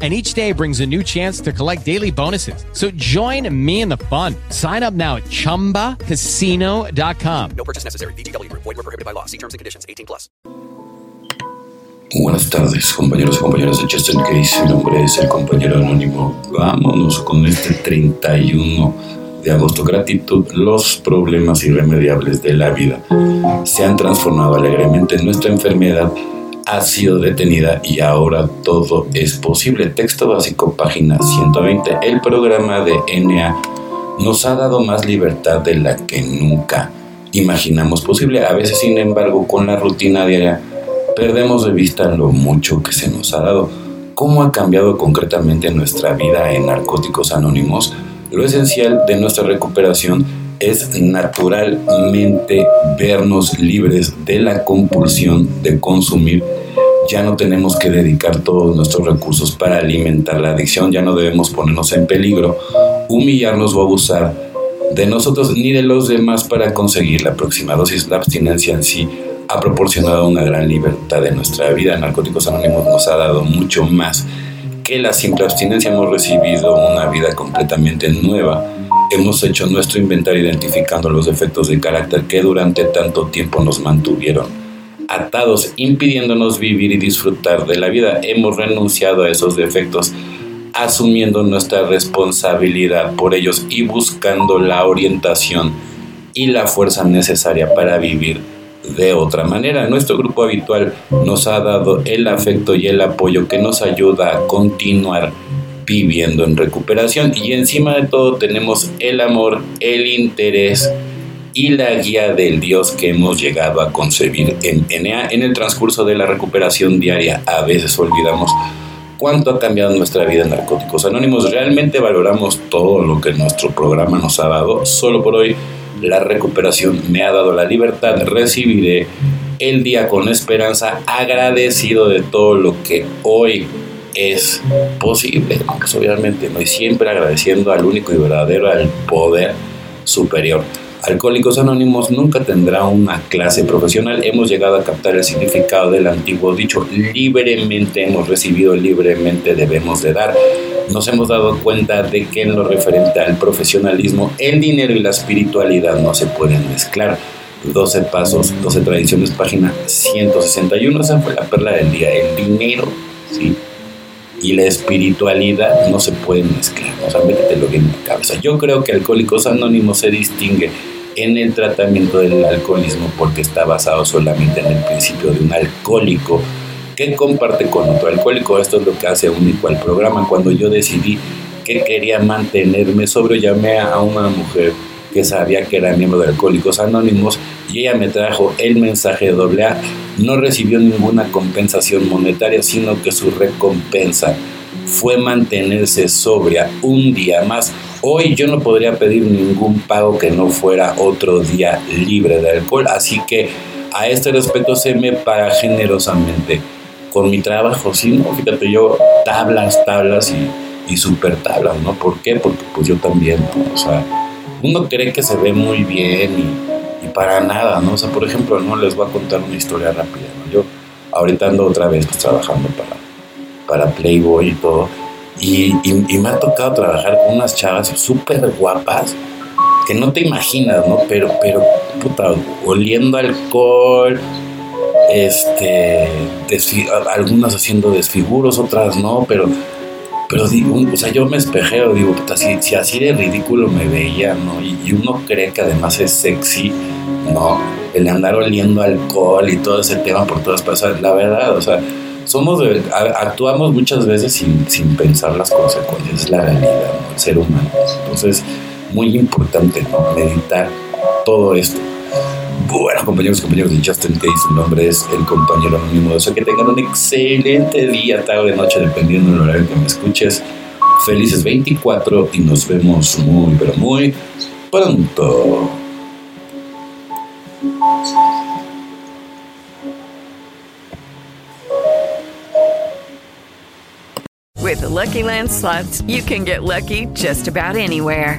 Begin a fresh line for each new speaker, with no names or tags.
and each day brings a new chance to collect daily bonuses. So join me in the fun. Sign up now at ChumbaCasino.com.
No purchase necessary. BGW. Void were prohibited by law. See terms and conditions. 18 plus.
Buenas tardes, compañeros y compañeras de Just in Case. Mi nombre es el compañero anónimo. Vámonos con este 31 de agosto. Gratitud. Los problemas irremediables de la vida se han transformado alegremente en nuestra enfermedad ha sido detenida y ahora todo es posible. Texto básico, página 120. El programa de NA nos ha dado más libertad de la que nunca imaginamos posible. A veces, sin embargo, con la rutina diaria perdemos de vista lo mucho que se nos ha dado. ¿Cómo ha cambiado concretamente nuestra vida en Narcóticos Anónimos? Lo esencial de nuestra recuperación es naturalmente vernos libres de la compulsión de consumir ya no tenemos que dedicar todos nuestros recursos para alimentar la adicción, ya no debemos ponernos en peligro, humillarnos o abusar de nosotros ni de los demás para conseguir la próxima dosis. La abstinencia en sí ha proporcionado una gran libertad en nuestra vida. Narcóticos Anónimos nos ha dado mucho más que la simple abstinencia. Hemos recibido una vida completamente nueva. Hemos hecho nuestro inventario identificando los defectos de carácter que durante tanto tiempo nos mantuvieron atados, impidiéndonos vivir y disfrutar de la vida. Hemos renunciado a esos defectos, asumiendo nuestra responsabilidad por ellos y buscando la orientación y la fuerza necesaria para vivir de otra manera. Nuestro grupo habitual nos ha dado el afecto y el apoyo que nos ayuda a continuar viviendo en recuperación y encima de todo tenemos el amor, el interés, y la guía del Dios que hemos llegado a concebir en NA. En el transcurso de la recuperación diaria a veces olvidamos cuánto ha cambiado nuestra vida en Narcóticos Anónimos. Realmente valoramos todo lo que nuestro programa nos ha dado. Solo por hoy la recuperación me ha dado la libertad. Recibiré el día con esperanza, agradecido de todo lo que hoy es posible. Obviamente, ¿no? y siempre agradeciendo al único y verdadero, al poder superior. Alcohólicos Anónimos nunca tendrá una clase profesional. Hemos llegado a captar el significado del antiguo dicho, libremente hemos recibido, libremente debemos de dar. Nos hemos dado cuenta de que en lo referente al profesionalismo, el dinero y la espiritualidad no se pueden mezclar. 12 pasos, 12 tradiciones, página 161. Esa fue la perla del día. El dinero, ¿sí? Y la espiritualidad no se pueden mezclar, o sea, métetelo bien en la cabeza. Yo creo que Alcohólicos Anónimos se distingue en el tratamiento del alcoholismo porque está basado solamente en el principio de un alcohólico que comparte con otro alcohólico. Esto es lo que hace único al programa. Cuando yo decidí que quería mantenerme sobrio, llamé a una mujer que sabía que era miembro de Alcohólicos Anónimos y ella me trajo el mensaje de doble A. No recibió ninguna compensación monetaria, sino que su recompensa fue mantenerse sobria un día más. Hoy yo no podría pedir ningún pago que no fuera otro día libre de alcohol, así que a este respecto se me paga generosamente con mi trabajo, ¿sí? ¿no? Fíjate, yo tablas, tablas y, y super tablas, ¿no? ¿Por qué? Porque pues yo también, o sea, uno cree que se ve muy bien y, para nada, ¿no? O sea, por ejemplo, no les voy a contar una historia rápida, ¿no? Yo ahorita ando otra vez pues, trabajando para, para Playboy y todo, y, y, me ha tocado trabajar con unas chavas súper guapas que no te imaginas, ¿no? Pero, pero, puta, oliendo alcohol, este, algunas haciendo desfiguros, otras no, pero pero digo, o sea, yo me espejeo, digo, puta, si, así de ridículo me veía, ¿no? Y, uno cree que además es sexy, ¿no? El andar oliendo alcohol y todo ese tema por todas partes, la verdad, o sea, somos, actuamos muchas veces sin, sin pensar las consecuencias, es la realidad, ¿no? El ser humano. Entonces, muy importante, ¿no? Meditar todo esto. Bueno, compañeros y compañeros de Justin Case, su nombre es el compañero anónimo. Deseo que tengan un excelente día, tarde, noche, dependiendo del horario que me escuches. Felices 24 y nos vemos muy, pero muy pronto.
With the Lucky Land slots, you can get lucky just about anywhere.